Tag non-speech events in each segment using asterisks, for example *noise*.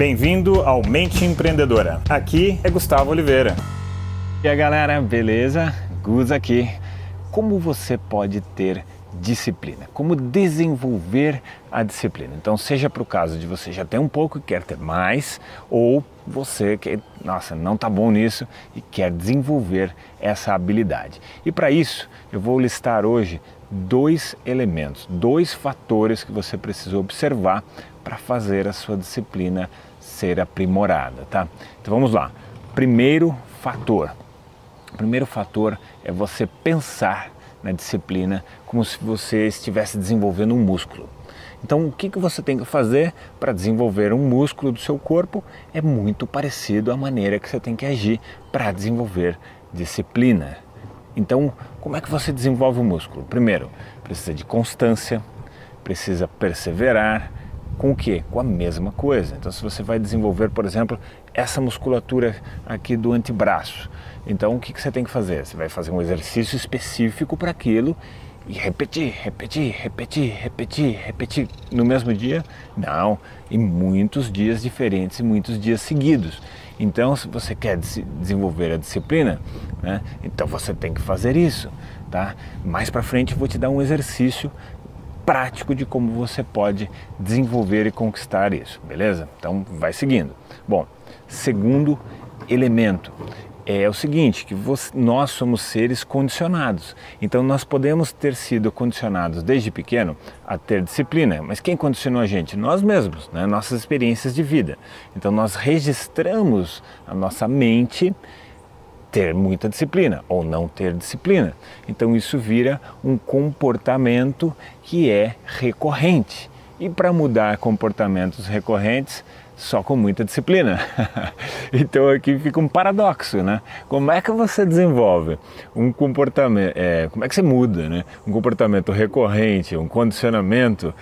Bem-vindo ao Mente Empreendedora. Aqui é Gustavo Oliveira. E aí galera, beleza? Gus aqui. Como você pode ter disciplina? Como desenvolver a disciplina? Então, seja para o caso de você já ter um pouco e quer ter mais, ou você que, nossa, não está bom nisso e quer desenvolver essa habilidade. E para isso, eu vou listar hoje dois elementos, dois fatores que você precisa observar para fazer a sua disciplina ser aprimorada, tá? Então vamos lá. Primeiro fator. O primeiro fator é você pensar na disciplina como se você estivesse desenvolvendo um músculo. Então, o que, que você tem que fazer para desenvolver um músculo do seu corpo é muito parecido à maneira que você tem que agir para desenvolver disciplina. Então, como é que você desenvolve o músculo? Primeiro, precisa de constância, precisa perseverar, com o que? Com a mesma coisa. Então, se você vai desenvolver, por exemplo, essa musculatura aqui do antebraço, então o que, que você tem que fazer? Você vai fazer um exercício específico para aquilo e repetir, repetir, repetir, repetir, repetir no mesmo dia? Não, em muitos dias diferentes e muitos dias seguidos. Então, se você quer desenvolver a disciplina, né, então você tem que fazer isso, tá? Mais para frente eu vou te dar um exercício prático de como você pode desenvolver e conquistar isso, beleza? Então vai seguindo. Bom, segundo elemento é o seguinte, que você, nós somos seres condicionados. Então nós podemos ter sido condicionados desde pequeno a ter disciplina, mas quem condicionou a gente? Nós mesmos, né? nossas experiências de vida. Então nós registramos a nossa mente ter muita disciplina ou não ter disciplina. Então isso vira um comportamento que é recorrente. E para mudar comportamentos recorrentes, só com muita disciplina. *laughs* então aqui fica um paradoxo, né? Como é que você desenvolve um comportamento, é, como é que você muda, né? Um comportamento recorrente, um condicionamento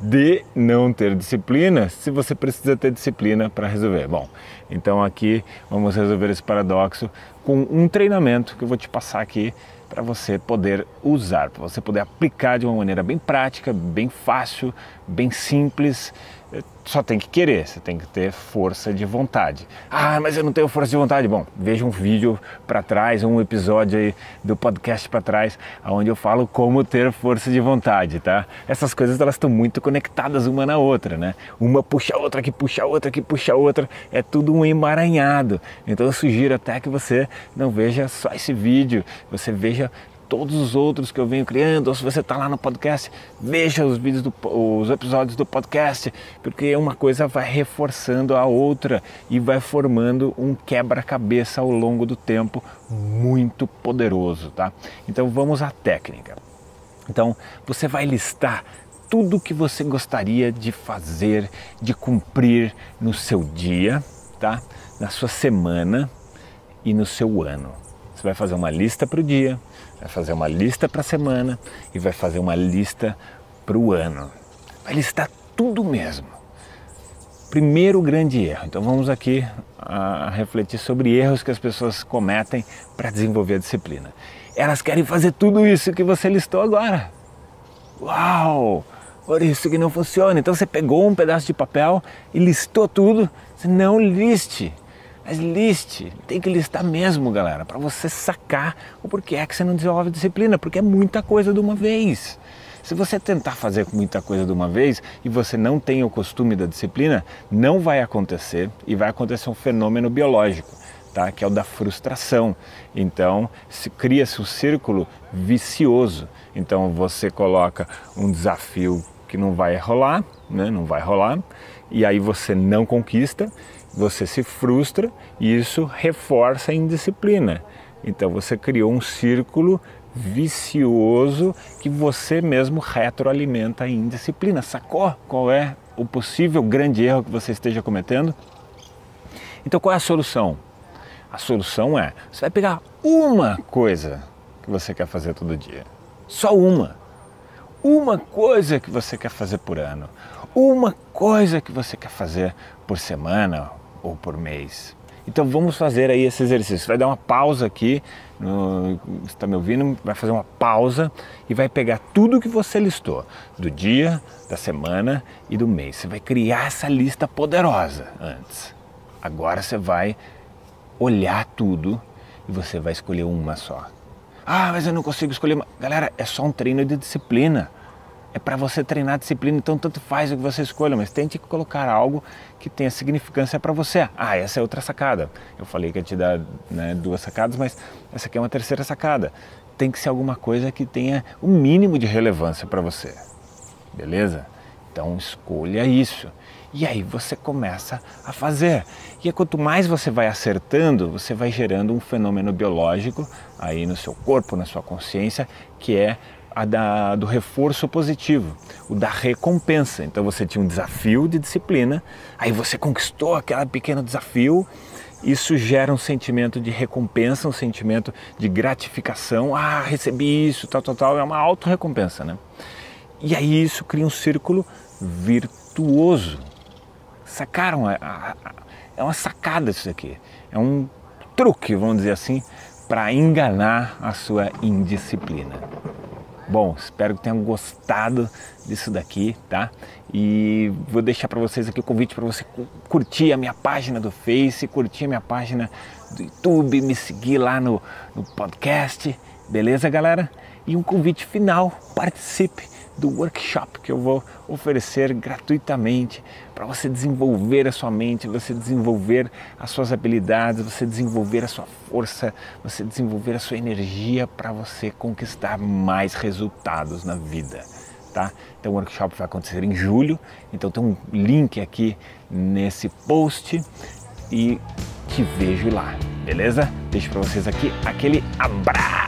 de não ter disciplina, se você precisa ter disciplina para resolver. Bom, então aqui vamos resolver esse paradoxo com um treinamento que eu vou te passar aqui para você poder usar, para você poder aplicar de uma maneira bem prática, bem fácil, bem simples. Só tem que querer, você tem que ter força de vontade. Ah, mas eu não tenho força de vontade. Bom, veja um vídeo para trás, um episódio aí do podcast para trás, onde eu falo como ter força de vontade, tá? Essas coisas elas estão muito conectadas uma na outra, né? Uma puxa a outra, que puxa a outra, que puxa a outra, é tudo um emaranhado. Então eu sugiro até que você não veja só esse vídeo, você veja todos os outros que eu venho criando, ou se você está lá no podcast, veja os vídeos, do, os episódios do podcast, porque uma coisa vai reforçando a outra e vai formando um quebra-cabeça ao longo do tempo muito poderoso, tá? Então vamos à técnica. Então você vai listar tudo que você gostaria de fazer, de cumprir no seu dia, tá? Na sua semana e no seu ano. Você vai fazer uma lista para o dia, vai fazer uma lista para a semana e vai fazer uma lista para o ano. Vai listar tudo mesmo. Primeiro grande erro. Então vamos aqui a refletir sobre erros que as pessoas cometem para desenvolver a disciplina. Elas querem fazer tudo isso que você listou agora. Uau! Por isso que não funciona. Então você pegou um pedaço de papel e listou tudo. Você não liste. Mas liste, tem que listar mesmo, galera, para você sacar o porquê é que você não desenvolve disciplina, porque é muita coisa de uma vez. Se você tentar fazer muita coisa de uma vez e você não tem o costume da disciplina, não vai acontecer e vai acontecer um fenômeno biológico, tá? que é o da frustração. Então, se cria-se um círculo vicioso. Então, você coloca um desafio que não vai rolar, né? não vai rolar, e aí você não conquista você se frustra e isso reforça a indisciplina. Então você criou um círculo vicioso que você mesmo retroalimenta a indisciplina. Sacou qual é o possível grande erro que você esteja cometendo? Então qual é a solução? A solução é, você vai pegar uma coisa que você quer fazer todo dia. Só uma. Uma coisa que você quer fazer por ano. Uma coisa que você quer fazer por semana ou por mês. Então vamos fazer aí esse exercício. Vai dar uma pausa aqui, no, está me ouvindo? Vai fazer uma pausa e vai pegar tudo que você listou, do dia, da semana e do mês. Você vai criar essa lista poderosa antes. Agora você vai olhar tudo e você vai escolher uma só. Ah, mas eu não consigo escolher uma. Galera, é só um treino de disciplina é para você treinar a disciplina, então tanto faz o que você escolha, mas tente colocar algo que tenha significância para você. Ah, essa é outra sacada. Eu falei que ia te dar né, duas sacadas, mas essa aqui é uma terceira sacada. Tem que ser alguma coisa que tenha o um mínimo de relevância para você. Beleza? Então escolha isso. E aí você começa a fazer. E quanto mais você vai acertando, você vai gerando um fenômeno biológico aí no seu corpo, na sua consciência, que é a da, do reforço positivo, o da recompensa. Então você tinha um desafio de disciplina, aí você conquistou aquele pequeno desafio, isso gera um sentimento de recompensa, um sentimento de gratificação. Ah, recebi isso, tal, tal, tal. É uma auto-recompensa, né? E aí isso cria um círculo virtuoso. Sacaram? É, é uma sacada isso aqui. É um truque, vamos dizer assim, para enganar a sua indisciplina. Bom, espero que tenham gostado disso daqui, tá? E vou deixar para vocês aqui o convite para você curtir a minha página do Face, curtir a minha página do YouTube, me seguir lá no, no podcast, beleza, galera? E um convite final, participe do workshop que eu vou oferecer gratuitamente para você desenvolver a sua mente, você desenvolver as suas habilidades, você desenvolver a sua força, você desenvolver a sua energia para você conquistar mais resultados na vida. Tá? Então o workshop vai acontecer em julho, então tem um link aqui nesse post e te vejo lá, beleza? Deixo para vocês aqui aquele abraço